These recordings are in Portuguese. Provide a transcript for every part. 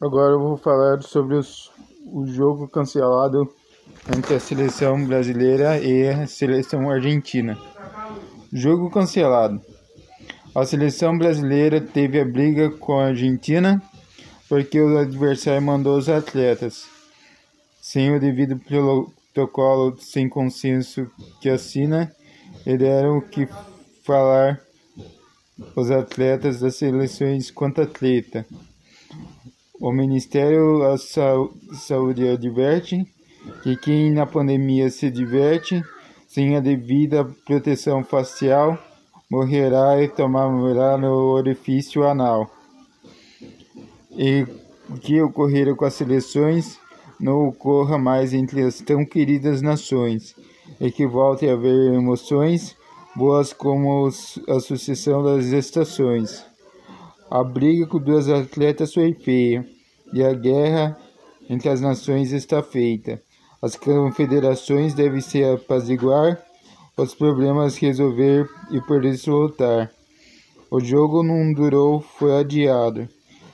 Agora eu vou falar sobre os, o jogo cancelado entre a seleção brasileira e a seleção argentina. Jogo cancelado. A seleção brasileira teve a briga com a Argentina porque o adversário mandou os atletas sem o devido protocolo, sem consenso que assina, e deram o que falar os atletas das seleções quanto atleta. O Ministério da Saúde adverte que quem na pandemia se diverte sem a devida proteção facial morrerá e tomará no orifício anal. E que ocorreu com as seleções não ocorra mais entre as tão queridas nações, e que volte a haver emoções boas como a sucessão das estações. A briga com duas atletas foi feia e a guerra entre as nações está feita. As confederações devem se apaziguar, os problemas resolver e por isso lutar. O jogo não durou, foi adiado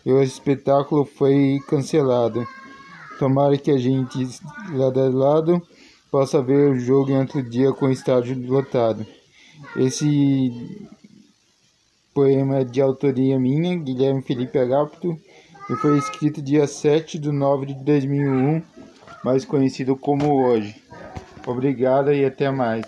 e o espetáculo foi cancelado. Tomara que a gente, lado a lado, possa ver o jogo em outro dia com o estádio lotado. Esse poema de autoria minha, Guilherme Felipe Agapto, e foi escrito dia 7 de nove de 2001, mais conhecido como hoje. Obrigado e até mais.